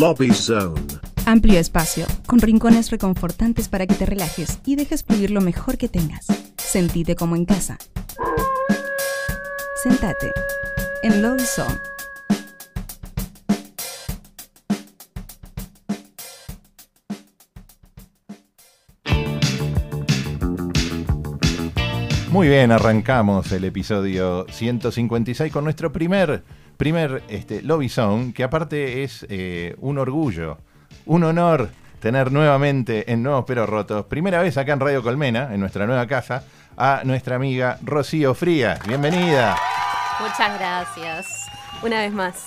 Lobby Zone. Amplio espacio, con rincones reconfortantes para que te relajes y dejes fluir lo mejor que tengas. Sentite como en casa. Sentate en Lobby Zone. Muy bien, arrancamos el episodio 156 con nuestro primer, primer este, Lobby Zone, que aparte es eh, un orgullo, un honor tener nuevamente en Nuevos Pero Rotos, primera vez acá en Radio Colmena, en nuestra nueva casa, a nuestra amiga Rocío Frías. Bienvenida. Muchas gracias. Una vez más.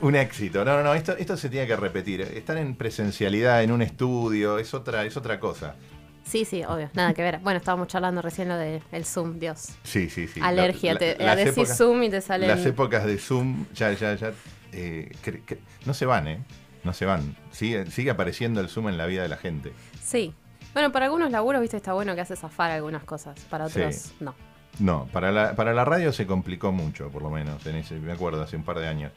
Un éxito. No, no, no, esto, esto se tiene que repetir. Estar en presencialidad, en un estudio, es otra, es otra cosa. Sí, sí, obvio, nada que ver. Bueno, estábamos charlando recién lo del Zoom, Dios. Sí, sí, sí. Alergia, La- te la- decís épocas- Zoom y te sale. Las épocas de Zoom ya, ya, ya. eh, no se van, ¿eh? No se van. Sigue, sigue apareciendo el Zoom en la vida de la gente. Sí. Bueno, para algunos laburos, viste, está bueno que hace zafar algunas cosas. Para otros, Sí. no. No, para la, para la radio se complicó mucho, por lo menos, en ese, me acuerdo, hace un par de años.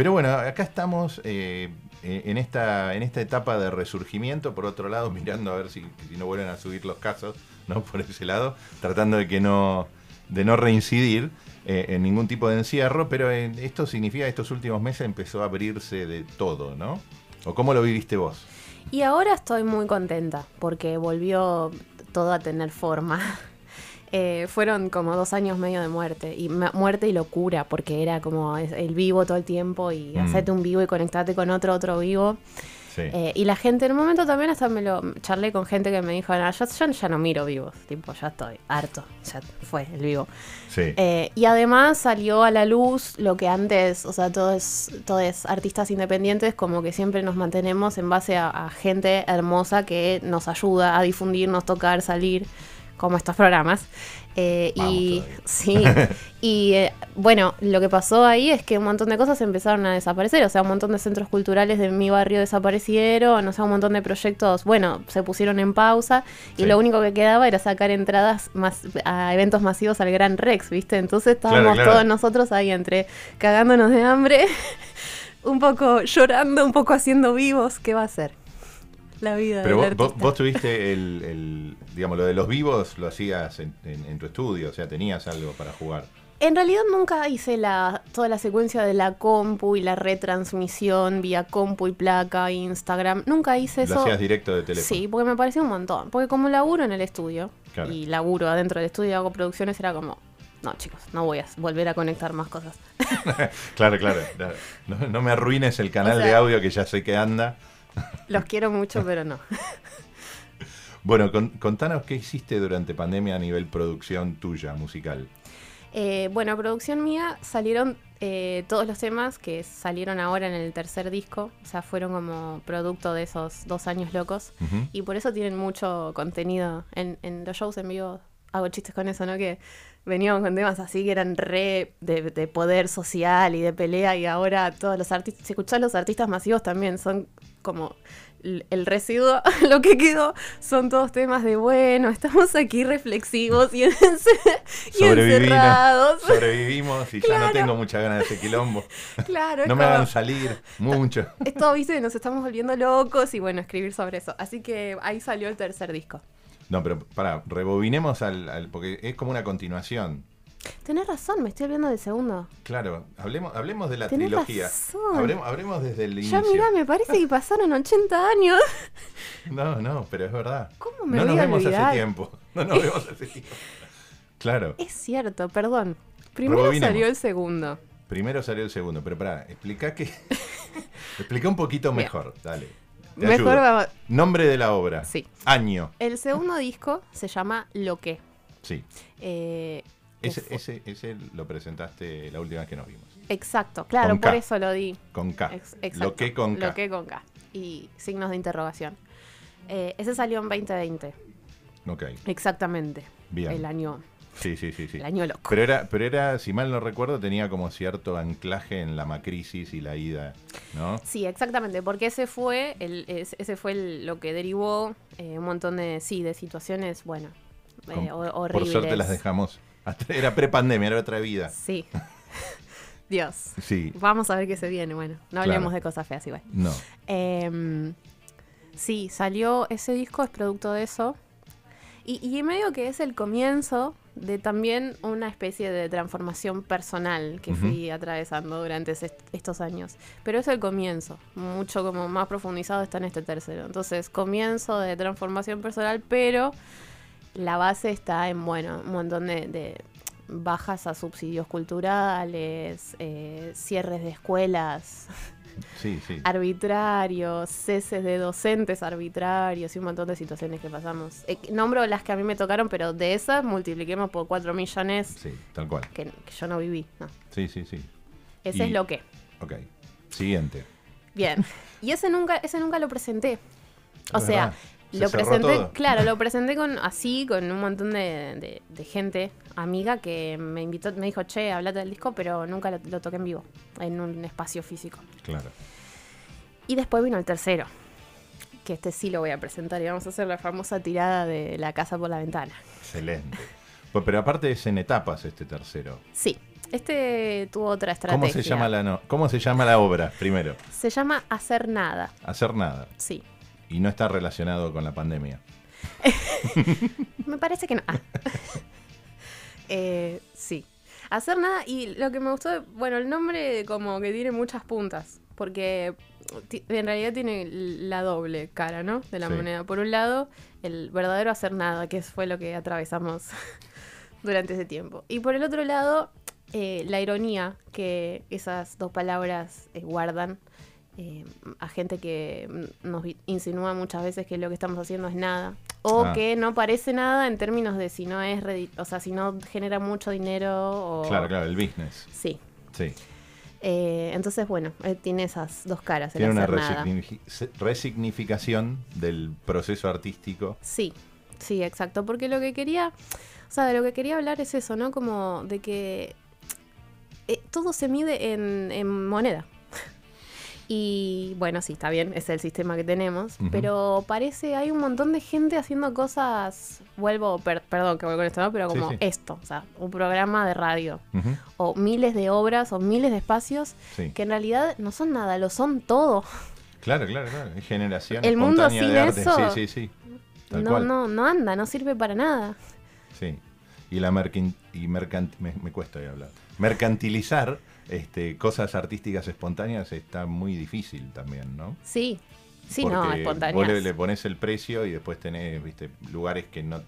Pero bueno, acá estamos eh, eh, en, esta, en esta etapa de resurgimiento, por otro lado, mirando a ver si, no vuelven a subir los casos, ¿no? Por ese lado, tratando de que no, de no reincidir eh, en ningún tipo de encierro, pero eh, esto significa que estos últimos meses empezó a abrirse de todo, ¿no? ¿O cómo lo viviste vos? Y ahora estoy muy contenta porque volvió todo a tener forma. Eh, fueron como dos años medio de muerte, y muerte y locura, porque era como el vivo todo el tiempo y Mm. hacerte un vivo y conectarte con otro, otro vivo. Sí. Eh, y la gente, en un momento también hasta me lo charlé con gente que me dijo, "No, yo, yo ya no miro vivos, tipo, ya estoy harto, ya fue el vivo. sí. Eh, y además salió a la luz lo que antes, o sea, todos, todos artistas independientes, como que siempre nos mantenemos en base a, a gente hermosa que nos ayuda a difundirnos, tocar, salir, como estos programas. Eh, y sí, y eh, bueno, lo que pasó ahí es que un montón de cosas empezaron a desaparecer, o sea, un montón de centros culturales de mi barrio desaparecieron, o sea, un montón de proyectos, bueno, se pusieron en pausa y Sí. lo único que quedaba era sacar entradas más a eventos masivos al Gran Rex, ¿viste? Entonces estábamos Claro, claro. todos nosotros ahí entre cagándonos de hambre, un poco llorando, un poco haciendo vivos, ¿qué va a ser? La vida Pero del vos, vos, tuviste el, el- digamos, lo de los vivos lo hacías en, en- en tu estudio, o sea, tenías algo para jugar. En realidad nunca hice la, toda la secuencia de la compu y la retransmisión vía compu y placa, Instagram. Nunca hice Lo eso. hacías directo de teléfono. Sí, porque me pareció un montón. Porque como laburo en el estudio Claro. y laburo adentro del estudio y hago producciones, era como, no chicos, no voy a volver a conectar más cosas. Claro, claro. No, no me arruines el canal O sea- de audio que ya sé que anda. Los quiero mucho, pero no. Bueno, con- contanos qué hiciste durante pandemia a nivel producción tuya, musical. Eh, bueno, producción mía salieron eh, todos los temas que salieron ahora en el tercer disco, o sea, fueron como producto de esos dos años locos y por eso tienen mucho contenido en, en los shows en vivo. Hago chistes con eso, ¿no? Que veníamos con temas así que eran re de, de poder social y de pelea y ahora todos los artistas, si escuchás los artistas masivos también son como el residuo, lo que quedó son todos temas de bueno, estamos aquí reflexivos y, encerrados. Sobrevivimos y ya no tengo muchas ganas de ese quilombo. Claro, No me hagan salir mucho. Esto, viste, nos estamos volviendo locos y bueno, escribir sobre eso. Así que ahí salió el tercer disco. No, pero pará, rebobinemos al, al- porque es como una continuación. Tenés razón, me estoy olvidando del segundo. Claro, hablemos, hablemos de la Tenés trilogía. razón. Hablemos, hablemos desde el Ya inicio. mirá, me parece que pasaron 80 años. No, no, pero es verdad. ¿Cómo me no nos vemos olvidar? hace tiempo. No nos vemos hace tiempo. Claro. Es cierto, perdón. Primero salió el segundo. Primero salió el segundo, pero pará, explica que. explica un poquito mejor, dale. Te Mejor ayudo. vamos. Nombre de la obra. Sí. Año. El segundo disco se llama Lo que. Sí. Eh, Ese, fue- ese, ese lo presentaste la última vez que nos vimos. Exacto, claro, Con por K. eso lo di. Con K. Ex- exacto, Lo que con K. Lo que con K. Y signos de interrogación. Eh, ese salió en 2020. Ok. Exactamente. Bien. El año, Sí, sí, sí, sí. el año loco. Pero era, pero era, si mal no recuerdo, tenía como cierto anclaje en la macrisis y la ida, ¿no? Sí, exactamente, porque ese fue el, ese fue el- lo que derivó eh, un montón de sí de situaciones, bueno, eh, Con- ho- Por horribles. suerte las dejamos. Era prepandemia, era otra vida. Sí. Dios. Sí, Vamos a ver qué se viene. Bueno, no Claro. hablemos de cosas feas igual. no. Em, sí, salió ese disco, es producto de eso. Y, y medio que es el comienzo de también una especie de transformación personal que fui atravesando durante est- estos años. Pero es el comienzo, mucho como más profundizado está en este tercero. Entonces, comienzo de transformación personal, pero la base está en, bueno, un montón de, de bajas a subsidios culturales, eh, cierres de escuelas Sí, sí. arbitrarios, ceses de docentes arbitrarios y un montón de situaciones que pasamos. Eh, nombro las que a mí me tocaron, pero de esas multipliquemos por 4 millones Sí, tal cual. que, que yo no viví. No. Sí, sí, sí. Ese Y- es lo que. Ok. Siguiente. Bien. Y ese nunca, ese nunca lo presenté. O sea. Se lo presenté, todo. claro, lo presenté con así, con un montón de, de- de gente, amiga, que me invitó, me dijo, che, hablate del disco, pero nunca lo, lo toqué en vivo, en un espacio físico. Claro. Y después vino el tercero, que este sí lo voy a presentar y vamos a hacer la famosa tirada de la casa por la ventana. Excelente. Pues, pero aparte es en etapas este tercero. Sí, este tuvo otra estrategia. ¿Cómo se llama la no? ¿Cómo se llama la obra primero? Se llama Hacer Nada, Hacer nada. sí. Y no está relacionado con la pandemia. Me parece que no. Ah. Eh, sí. Hacer nada y lo que me gustó, bueno, el nombre como que tiene muchas puntas, porque en realidad tiene la doble cara, ¿no? De la Sí. moneda. Por un lado, el verdadero hacer nada, que fue lo que atravesamos durante ese tiempo. Y por el otro lado, eh, la ironía que esas dos palabras eh, guardan eh, a gente que nos insinúa muchas veces que lo que estamos haciendo es nada. O Ah. que no parece nada en términos de si no es o sea, si no genera mucho dinero o... Claro, claro, el business. Sí. Sí. Eh, entonces, bueno, eh, tiene esas dos caras. Tiene una hacer nada. resignifi- se- resignificación del proceso artístico. Sí, sí, exacto. Porque lo que quería, o sea, de lo que quería hablar es eso, ¿no? Como de que todo se mide en, en moneda. Y bueno, sí, está bien, es el sistema que tenemos, pero parece, hay un montón de gente haciendo cosas, vuelvo, per- perdón que vuelvo con esto, ¿no? Pero como sí. esto, o sea, un programa de radio, o miles de obras, o miles de espacios, Sí. que en realidad no son nada, lo son todo. Claro, claro, claro. Es generación El mundo sin de arte. eso- Sí, sí, sí. Tal No, cual. no, no anda, no sirve para nada. Sí. Y la y mercant- me, me cuesta hablar. Mercantilizar este, cosas artísticas espontáneas está muy difícil también, ¿no? Sí, sí, Porque no, Vos espontáneas. le, le pones el precio y después tenés, viste, lugares que no,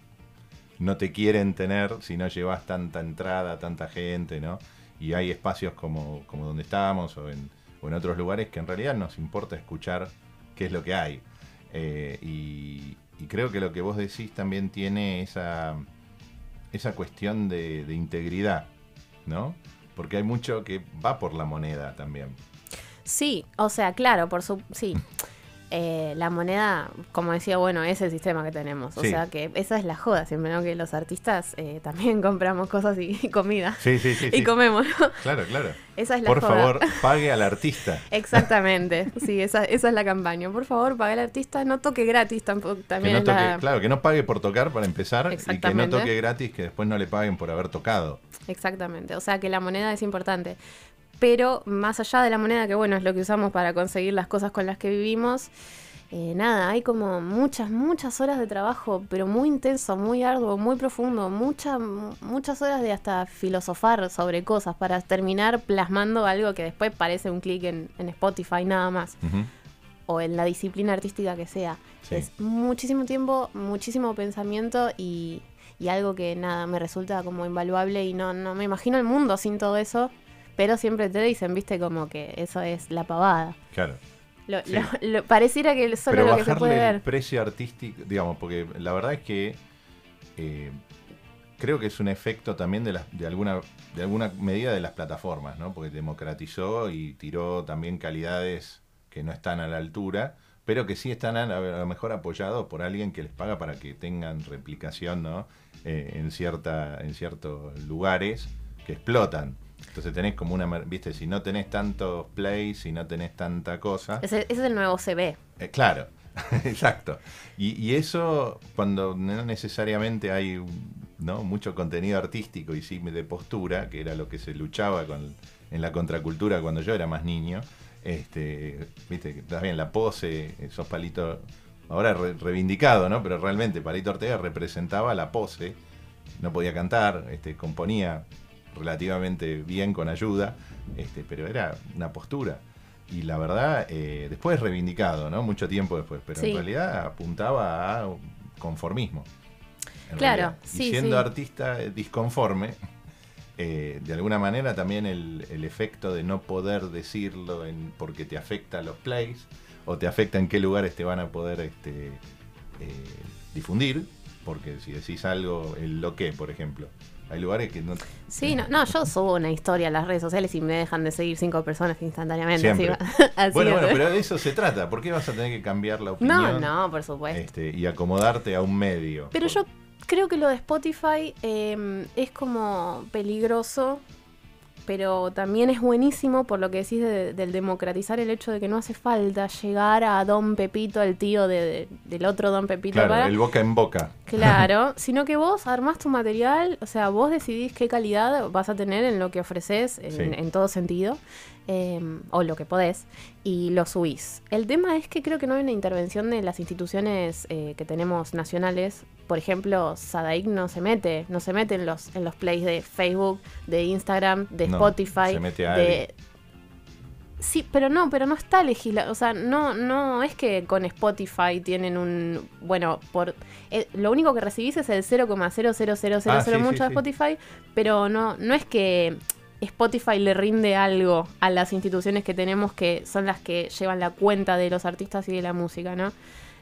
no te quieren tener si no llevas tanta entrada, tanta gente, ¿no? Y hay espacios como, como donde estábamos o en, o en otros lugares que en realidad nos importa escuchar qué es lo que hay. Eh, y, y creo que lo que vos decís también tiene esa, esa cuestión de, de integridad, ¿no? Porque hay mucho que va por la moneda también. Sí, o sea, claro, por su... Sí. Eh, la moneda, como decía, bueno, es el sistema que tenemos. O Sí. sea que esa es la joda siempre, ¿no? Que los artistas eh, también compramos cosas y, y comida. Sí, sí, sí. Y sí. comemos, ¿no? Claro, claro. Esa es la Por joda. favor, pague al artista. Exactamente, sí, esa, esa es la campaña. Por favor, pague al artista, no toque gratis tampoco. Que También no es toque, la... Claro, que no pague por tocar para empezar y que no toque gratis, que después no le paguen por haber tocado. Exactamente, o sea que la moneda es importante. Pero más allá de la moneda, que bueno, es lo que usamos para conseguir las cosas con las que vivimos, eh, nada, hay como muchas, muchas horas de trabajo, pero muy intenso, muy arduo, muy profundo, muchas, muchas horas de hasta filosofar sobre cosas para terminar plasmando algo que después parece un clic en, en Spotify nada más, o en la disciplina artística que sea. Sí. Es muchísimo tiempo, muchísimo pensamiento y, y algo que nada, me resulta como invaluable y no, no me imagino el mundo sin todo eso, pero siempre te dicen, viste, como que eso es la pavada. Claro. Lo, Sí. lo- lo- pareciera que solo Pero lo que se puede bajarle el precio artístico, digamos, porque la verdad es que eh, creo que es un efecto también de, las- de, alguna, de alguna medida de las plataformas, ¿no? Porque democratizó y tiró también calidades que no están a la altura, pero que sí están a, a lo mejor apoyados por alguien que les paga para que tengan replicación, ¿no? Eh, en, cierta, en ciertos lugares que explotan. Entonces tenés como una, viste, si no tenés tantos plays, si no tenés tanta cosa, Ese, ese es el nuevo CB. eh, claro, exacto. Y, y eso, cuando no necesariamente hay ¿no? mucho contenido artístico y sí de postura, que era lo que se luchaba con, en la contracultura cuando yo era más niño. Este, viste, también la pose, esos palitos, ahora re- reivindicado, ¿no? Pero realmente Palito Ortega representaba la pose, no podía cantar, este, componía relativamente bien con ayuda, este, pero era una postura. Y la verdad, eh, después reivindicado, ¿no? Mucho tiempo después, pero Sí. en realidad apuntaba a conformismo. Claro, realidad. sí, Y siendo sí. artista disconforme, eh, de alguna manera también el, el efecto de no poder decirlo en, porque te afecta a los plays o te afecta en qué lugares te van a poder este, eh, difundir, porque si decís algo, el lo que, por ejemplo, hay lugares que no... Sí, no, no, yo subo una historia a las redes sociales y me dejan de seguir cinco personas instantáneamente. Así, va- así bueno, es. bueno, pero de eso se trata. ¿Por qué vas a tener que cambiar la No, opinión no, por supuesto. este, y acomodarte a un medio? Pero Por- yo creo que lo de Spotify eh, es como peligroso, pero también es buenísimo por lo que decís de- del democratizar el hecho de que no hace falta llegar a Don Pepito, el tío de- de- del otro Don Pepito. Claro, para- el boca en boca. Claro, sino que vos armás tu material, o sea, vos decidís qué calidad vas a tener en lo que ofreces, en, Sí. en todo sentido, eh, o lo que podés, y lo subís. El tema es que creo que no hay una intervención de las instituciones eh, que tenemos nacionales. Por ejemplo, Sadaic no se mete, no se mete en los, en los plays de Facebook, de Instagram, de No, Spotify, se mete a de... Sí, pero no, pero no está legislado. O sea, no, no es que con Spotify tienen un. Bueno, por eh, lo único que recibís es el 0,00000 Ah, sí, mucho sí, de sí. Spotify, pero no, no es que Spotify le rinde algo a las instituciones que tenemos que son las que llevan la cuenta de los artistas y de la música, ¿no?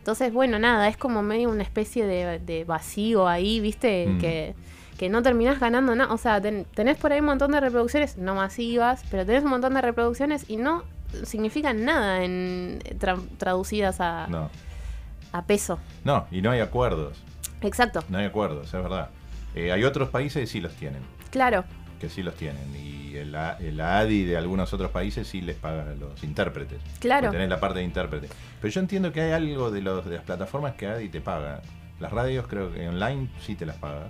Entonces, bueno, nada, es como medio una especie de, de vacío ahí, ¿viste? Mm. Que, que no terminás ganando nada. O sea, ten- tenés por ahí un montón de reproducciones, no masivas, pero tenés un montón de reproducciones y no significan nada en tra- traducidas a, No, a peso. no, y no hay acuerdos. Exacto, No hay acuerdos, es verdad. Eh, hay otros países que sí los tienen. claro. Que sí los tienen. Y el, el ADI de algunos otros países sí les paga a los intérpretes. Claro. Tenés la parte de intérprete. Pero yo entiendo que hay algo de, los, de las plataformas que ADI te paga. Las radios creo que online sí te las paga.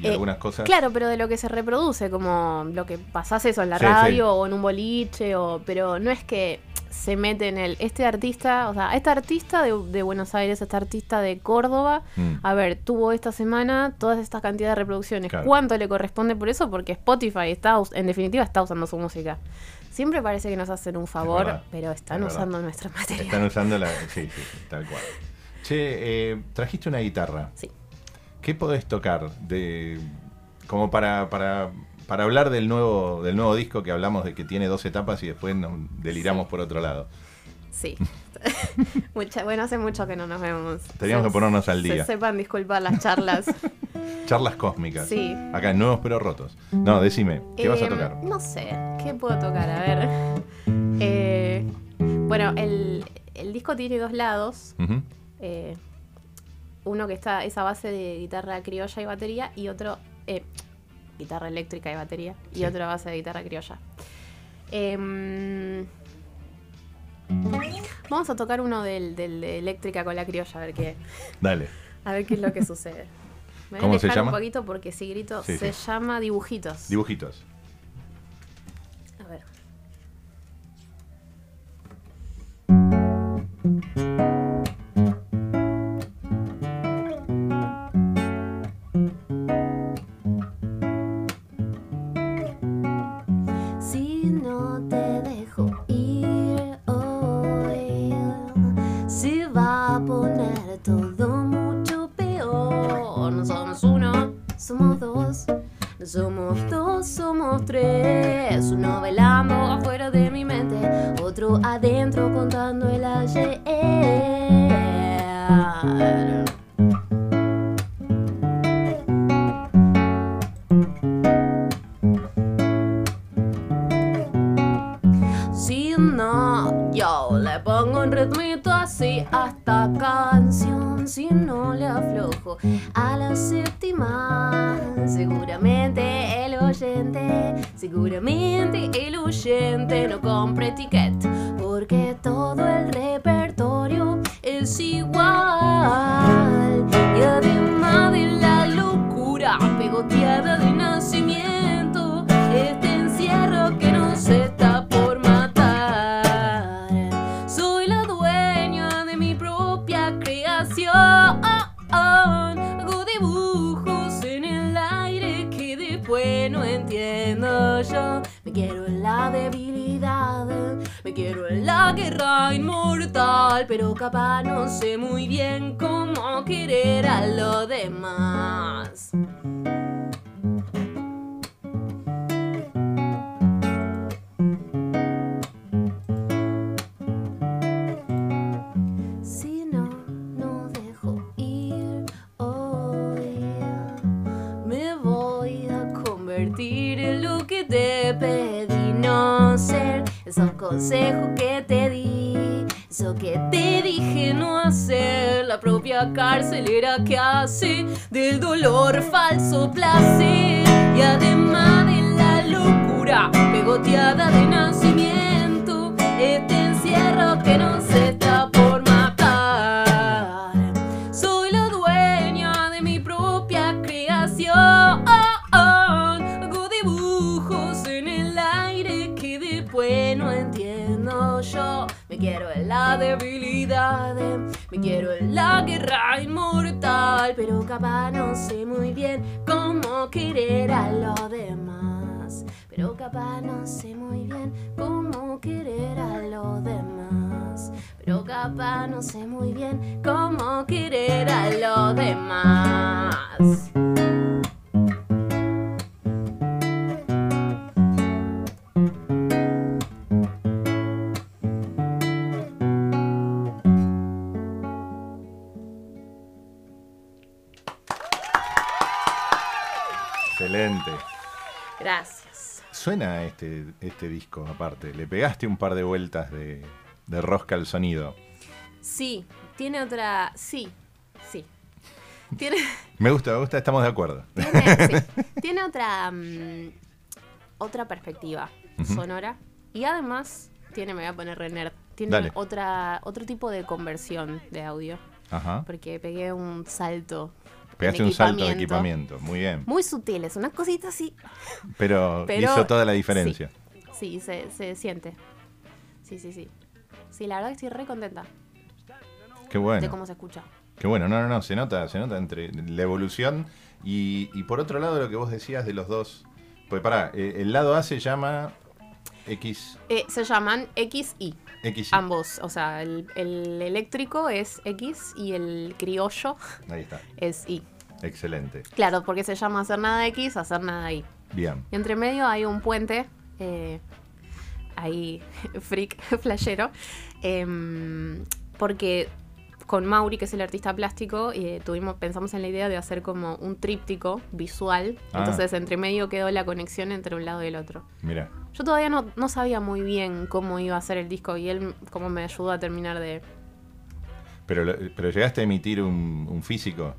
Y Eh, algunas cosas... Claro, pero de lo que se reproduce, como lo que pasás eso en la Sí, radio sí. o en un boliche, o, pero no es que se mete en el, este artista, o sea, este artista de, de Buenos Aires, este artista de Córdoba, Mm. a ver, tuvo esta semana todas estas cantidades de reproducciones. Claro. ¿Cuánto le corresponde por eso? Porque Spotify está, en definitiva, está usando su música. Siempre parece que nos hacen un favor, pero están es usando nuestra materia. Están usando la... Sí, sí, sí, tal cual. Che, eh, trajiste una guitarra. Sí. ¿Qué podés tocar de como para, para, para hablar del nuevo, del nuevo disco que hablamos de que tiene dos etapas y después nos deliramos por otro lado? Sí. Mucha- bueno, hace mucho que no nos vemos. Teníamos que ponernos al se día. sepan disculpar las charlas. Charlas cósmicas. Sí. Acá Nuevos pero Rotos. No, decime, ¿qué vas a Em, tocar? No sé, ¿qué puedo tocar? A ver. Eh, bueno, el, el disco tiene dos lados. Eh, uno que está esa base de guitarra criolla y batería y otro eh, guitarra eléctrica y batería y otra base de guitarra criolla. Em, vamos a tocar uno del, del de eléctrica con la criolla a ver qué Dale. a ver qué es lo que sucede. Me voy ¿Cómo a se alejar llama? un poquito porque si grito Sí, se sí. llama dibujitos. Dibujitos. a ver. Todo mucho peor. No somos uno, somos dos. Somos dos, somos tres. Uno bailando afuera de mi mente, otro adentro contando el ayer. compre ticket, porque todo el repertorio es igual. Y además de la locura pegoteada de nacimiento, este encierro que nos está por matar. Soy la dueña de mi propia creación. Hago dibujos en el aire que después no entiendo yo. Me quiero en la debilidad me quiero en la guerra inmortal, pero capaz no sé muy bien cómo querer a lo demás. Esos consejos que te di, eso que te dije no hacer. La propia carcelera que hace del dolor falso placer. Y además de la locura pegoteada de nacimiento, este encierro que no se debilidad, me quiero en la guerra inmortal, pero capaz no sé muy bien cómo querer a lo demás. Pero capaz no sé muy bien cómo querer a lo demás. Pero capaz no sé muy bien cómo querer a lo demás. Suena este, este disco aparte. Le pegaste un par de vueltas de, de rosca al sonido. Sí, tiene otra. Sí, sí. Tiene, Me gusta, me gusta, estamos de acuerdo. tiene, sí, tiene otra. mm, otra perspectiva sonora. Y además, tiene, me voy a poner Renner. Tiene Dale. otra, otro tipo de conversión de audio. Ajá. Porque pegué un salto. Pegaste un salto de equipamiento. Muy bien. Muy sutiles, unas cositas así. Pero, Pero- hizo toda la diferencia. Sí, se, se siente. Sí, sí, sí. Sí, la verdad que estoy re contenta Qué de bueno. cómo se escucha. Qué bueno, no, no, no, se nota, se nota entre la evolución y, y por otro lado lo que vos decías de los dos. Pues pará, eh, el lado A se llama X, Eh, se llaman X y X. ambos. O sea, el, el eléctrico es X y el criollo Ahí está. es Y. Excelente. Claro, porque se llama hacer nada X, hacer nada Y. Bien. Y entre medio hay un puente, eh, ahí, freak, flashero, em, porque con Mauri, que es el artista plástico, eh, tuvimos, pensamos en la idea de hacer como un tríptico visual. Ah. Entonces, entre medio quedó la conexión entre un lado y el otro. Mira. Yo todavía no, no sabía muy bien cómo iba a ser el disco y él como me ayudó a terminar de... Pero, pero llegaste a emitir un, un físico.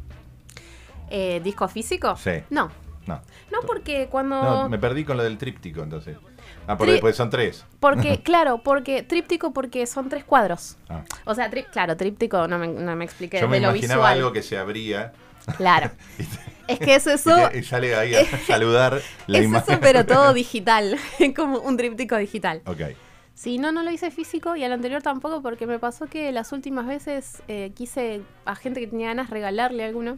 Eh, ¿Disco físico? Sí. No, No. no porque cuando... No, me perdí con lo del tríptico entonces. Ah, porque Tri- después son tres. Porque, claro, porque tríptico porque son tres cuadros. Ah. O sea, tri- claro, tríptico no me, no me expliqué. Yo me de lo imaginaba visual. algo que se abría Claro. es que es eso. y sale ahí a saludar la es imagen. eso, pero todo digital. como un tríptico digital. Ok. Sí, no, no lo hice físico y al anterior tampoco porque me pasó que las últimas veces eh, quise a gente que tenía ganas regalarle alguno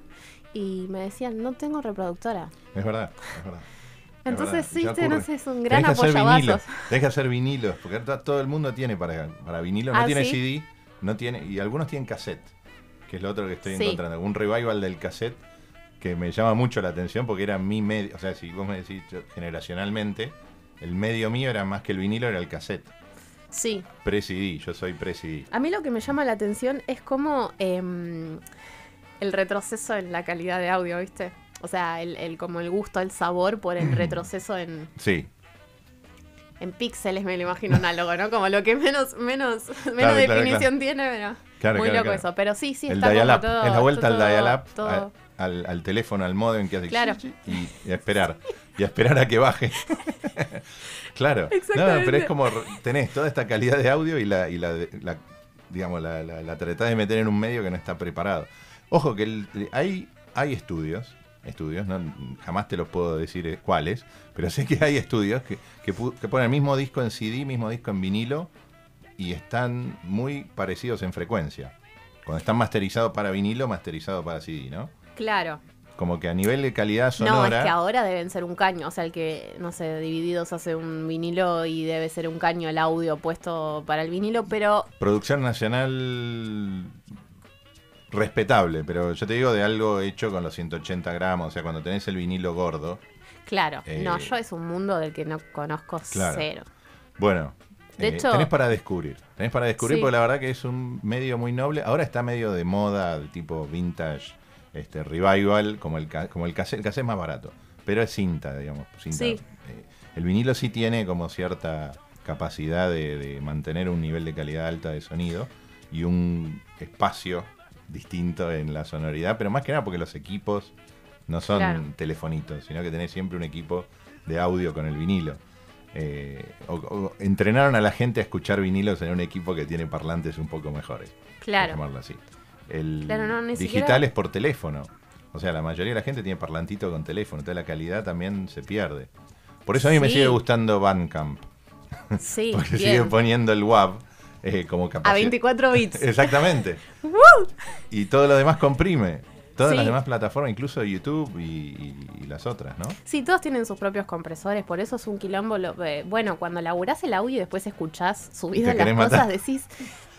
y me decían, no tengo reproductora. Es verdad, es verdad. Es Entonces, sí, no sé, es un gran vinilos, apoyabazos. tenés que hacer vinilos, porque to- todo el mundo tiene para, para vinilo, no ¿Ah, tiene sí? CD, no tiene, y algunos tienen cassette, que es lo otro que estoy Sí. encontrando. Un revival del cassette que me llama mucho la atención porque era mi medio, o sea, si vos me decís generacionalmente, el medio mío era más que el vinilo, era el cassette. Sí, Pre-CD, yo soy pre-CD. A mí lo que me llama la atención es como em, el retroceso en la calidad de audio, ¿viste? O sea, el, el- como el gusto, el sabor por el retroceso en, Sí, en píxeles, me lo imagino análogo, ¿no? Como lo que menos, menos, menos Claro, claro, definición tiene, pero Claro, muy claro, loco claro. eso. Pero sí, sí, el está como todo... es la vuelta al dial-up, todo- a- al, al teléfono, al modem que hace Claro. y, y a esperar, y a esperar a que baje. claro, no, pero es como tenés toda esta calidad de audio y la, y la, la- digamos, la, la, la tratás de meter en un medio que no está preparado. Ojo que el- hay, hay estudios, estudios, no, jamás te los puedo decir eh, cuáles, pero sé que hay estudios que, que, que ponen el mismo disco en CD, mismo disco en vinilo, y están muy parecidos en frecuencia. Cuando están masterizados para vinilo, masterizado para CD, ¿no? Claro. Como que a nivel de calidad No, sonora. es que ahora deben ser un caño. O sea, el que, no sé, divididos hace un vinilo y debe ser un caño el audio puesto para el vinilo, pero Producción nacional respetable, pero yo te digo de algo hecho con los 180 gramos, o sea, cuando tenés el vinilo gordo. claro, Eh, no, yo es un mundo del que no conozco Claro. cero. Bueno, De eh, hecho- tenés para descubrir. Tenés para descubrir Sí. porque la verdad que es un medio muy noble. Ahora está medio de moda, de tipo vintage, este revival, como el, como el cassette. El cassette es más barato, pero es cinta, digamos. cinta. Sí. Eh, el vinilo sí tiene como cierta capacidad de, de mantener un nivel de calidad alta de sonido y un espacio distinto en la sonoridad, pero más que nada porque los equipos no son Claro. telefonitos, sino que tenés siempre un equipo de audio con el vinilo. Eh, o- o entrenaron a la gente a escuchar vinilos en un equipo que tiene parlantes un poco mejores. Claro. llamarlo así. El Claro, no, ni digital siquiera- es por teléfono. O sea, la mayoría de la gente tiene parlantito con teléfono, entonces la calidad también se pierde. Por eso a mí me sigue gustando Bandcamp, Sí, porque bien. sigue poniendo el WAV eh, como A capacidad. 24 bits. Exactamente. y todo lo demás comprime. Todas Sí. las demás plataformas, incluso YouTube y, y- y las otras, ¿no? Sí, todos tienen sus propios compresores, por eso es un quilombo. lo- eh, bueno, cuando laburás el audio y después escuchás subidas las cosas, decís,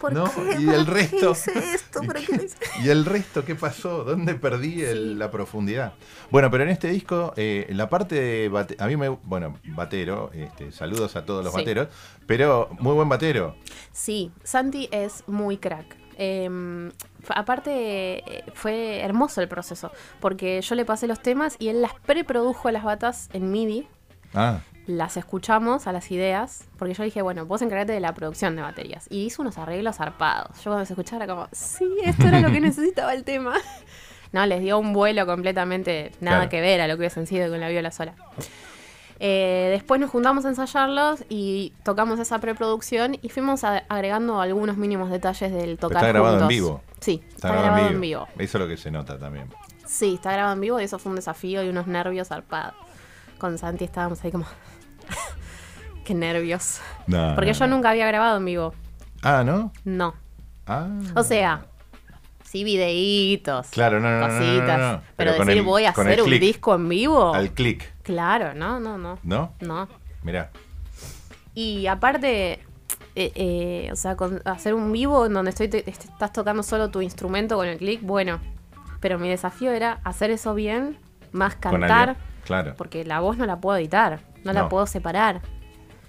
¿por No, qué? y ¿Para el resto. hice esto? ¿Para qué hice? ¿Y el resto qué pasó? ¿Dónde perdí el- la profundidad? Bueno, pero en este disco, eh, la parte de bate- a mí me, bueno, batero, este, saludos a todos los Sí. bateros, pero muy buen batero. Sí, Santi es muy crack. Eh, f- aparte, eh, fue hermoso el proceso, porque yo le pasé los temas y él las preprodujo a las batas en MIDI, Ah, las escuchamos a las ideas, porque yo dije, bueno, vos encargate de la producción de baterías. Y hizo unos arreglos zarpados. Yo cuando se escuchaba era como, sí, esto era lo que necesitaba el tema. No, les dio un vuelo completamente nada Claro. que ver a lo que hubiesen sido con la viola sola. Eh, después nos juntamos a ensayarlos y tocamos esa preproducción y fuimos agregando algunos mínimos detalles del tocar está grabado en vivo. Sí, está, grabado en vivo. Eso es lo que se nota también. Sí, está grabado en vivo y eso fue un desafío y unos nervios zarpados. Con Santi estábamos ahí como... Qué nervios. No, Porque no, yo no. nunca había grabado en vivo. Ah, ¿no? No. Ah. O sea, sí videitos, Claro, no, no, no, no, no, cositas. Pero, Pero decir el- voy a hacer un click. disco en vivo. Al clic, Claro, no, no, no. ¿no? No. Mirá. Y aparte, eh, eh, o sea, con hacer un vivo en donde estoy te- est- estás tocando solo tu instrumento con el click, bueno. Pero mi desafío era hacer eso bien, más cantar. Claro. porque la voz no la puedo editar, no, la puedo separar.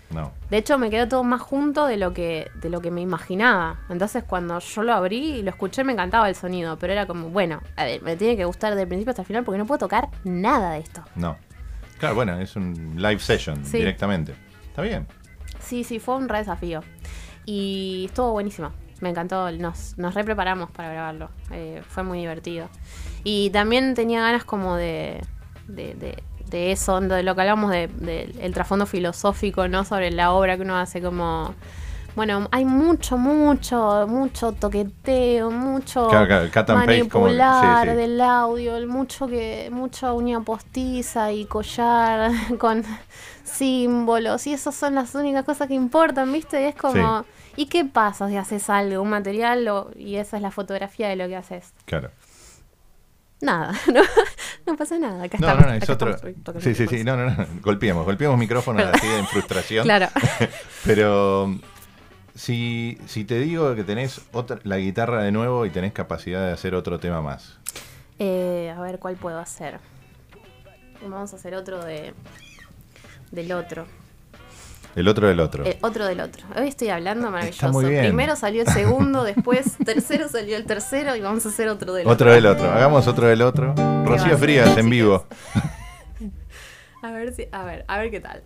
No. De hecho, me quedó todo más junto de lo que de lo que me imaginaba. Entonces, cuando yo lo abrí y lo escuché, me encantaba el sonido. Pero era como, bueno, a ver, me tiene que gustar del principio hasta el final porque no puedo tocar nada de esto. No. Claro, bueno, es un live session Sí. directamente. Está bien. Sí, sí, fue un re desafío. Y estuvo buenísimo. Me encantó. Nos, nos re preparamos para grabarlo. Eh, fue muy divertido. Y también tenía ganas como de, de, de, de eso, de lo que hablamos del de, el trasfondo filosófico, ¿no? Sobre la obra que uno hace como... Bueno, hay mucho, mucho, mucho toqueteo, mucho Claro, claro, paste como- sí, manipular sí. del audio, el mucho que, mucha uña postiza y collar con símbolos, y esas son las únicas cosas que importan, ¿viste? Y es como, ¿y qué pasa si haces algo, un material, o- y esa es la fotografía de lo que haces? Claro. Nada, no, no pasa nada. Acá No, estamos, no, no, es otro. estamos, Sí, sí, sí, no, no, no. Golpeemos, golpeemos micrófonos así en frustración. Claro. Pero si, si te digo que tenés otra, la guitarra de nuevo y tenés capacidad de hacer otro tema más. Eh, a ver, ¿cuál puedo hacer? Vamos a hacer otro de del otro. El otro del otro. El otro del otro. Hoy estoy hablando maravilloso. muy bien. Primero salió el segundo, después tercero salió el tercero y vamos a hacer otro del Otro del otro. Hagamos otro del otro. Rocío Frías en vivo. A ver si, a ver, a ver qué tal.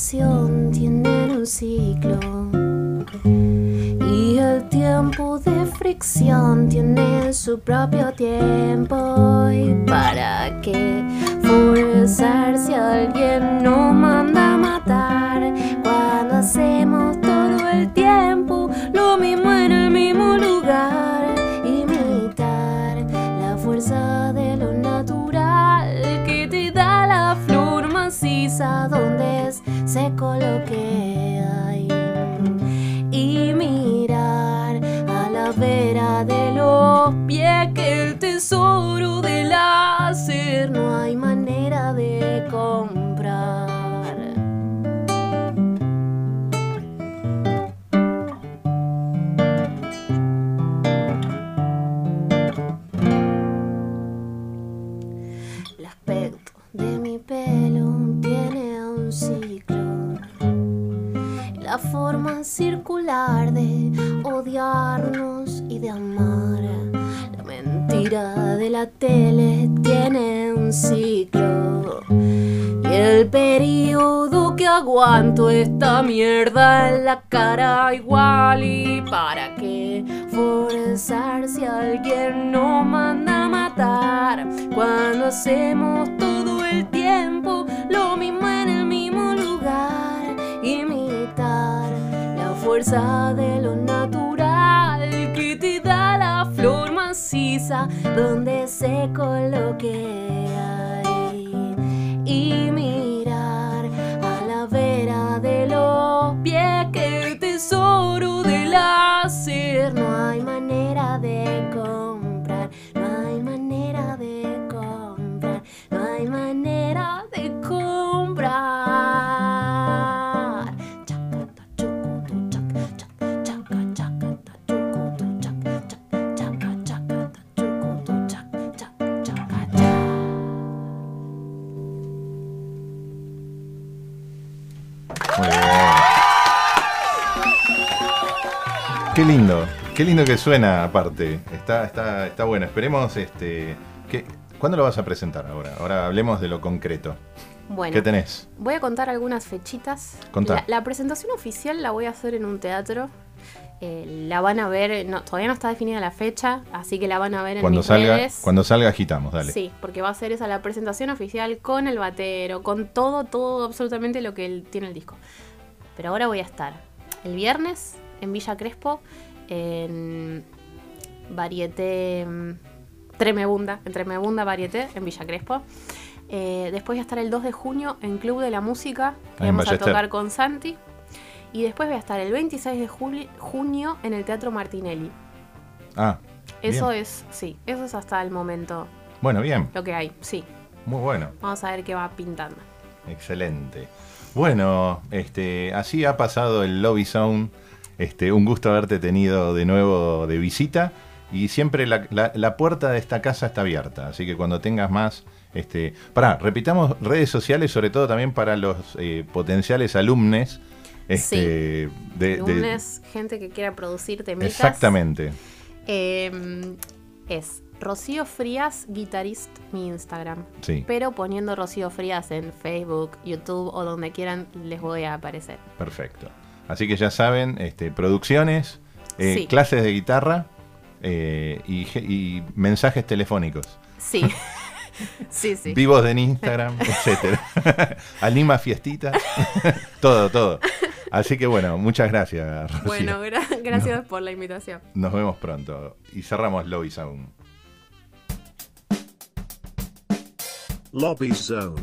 relación tienen un ciclo. Y el tiempo de fricción tiene su propio tiempo. Y para qué forzar si alguien no manda a matar. Cuando hacemos todo el tiempo lo mismo en el mismo lugar. Imitar la fuerza de lo natural que te da la flor maciza donde seco lo que. Y mirar a la vera de los pies que el tesoro del hacer no hay manera de comprar. La tele tiene un ciclo. Y el periodo que aguanto esta mierda en la cara igual. ¿Y para qué forzar si alguien no manda a matar? Cuando hacemos todo el tiempo lo mismo en el mismo lugar. Imitar la fuerza de lo donde seco lo qué lindo que suena aparte. Está, está, está bueno. Esperemos este. que- ¿Cuándo lo vas a presentar ahora? Ahora hablemos de lo concreto. Bueno, ¿Qué tenés? voy a contar algunas fechitas. Contá. La, la presentación oficial la voy a hacer en un teatro. Eh, la van a ver, no, todavía no está definida la fecha, así que la van a ver en Cuando mis salga, redes. cuando salga agitamos, dale. Sí, porque va a ser esa la presentación oficial con el batero, con todo, todo, absolutamente lo que él tiene el disco. Pero ahora voy a estar el viernes en Villa Crespo, en Varieté mm, Tremebunda, en Tremebunda Varieté, en Villa Crespo. Eh, después voy a estar el 2 de junio en Club de la Música, que vamos a tocar con Santi. Y después voy a estar el 26 de junio en el Teatro Martinelli. Ah, Eso bien. es, sí, eso es hasta el momento Bueno, bien, lo que hay, sí. muy bueno. Vamos a ver qué va pintando. Excelente. Bueno, este, así ha pasado el Lobby Zone. Este, un gusto haberte tenido de nuevo de visita. Y siempre la, la- la puerta de esta casa está abierta. Así que cuando tengas más. Este, pará, repitamos redes sociales, sobre todo también para los eh, potenciales alumnos. Este, de- de- Lunes, gente que quiera producir temitas. exactamente. Eh, es Rocío Frías, guitarist, mi Instagram. Sí, Pero poniendo Rocío Frías en Facebook, YouTube o donde quieran, les voy a aparecer. perfecto. Así que ya saben, este, producciones, eh, Sí. clases de guitarra eh, y, mensajes telefónicos. Sí. sí, sí. Vivos en Instagram, etcétera. Anima fiestitas. todo, todo. Así que bueno, muchas gracias, Rocío. Bueno, gra- gracias por la invitación. Nos vemos pronto. Y cerramos Lobby Sound. Lobby Zone.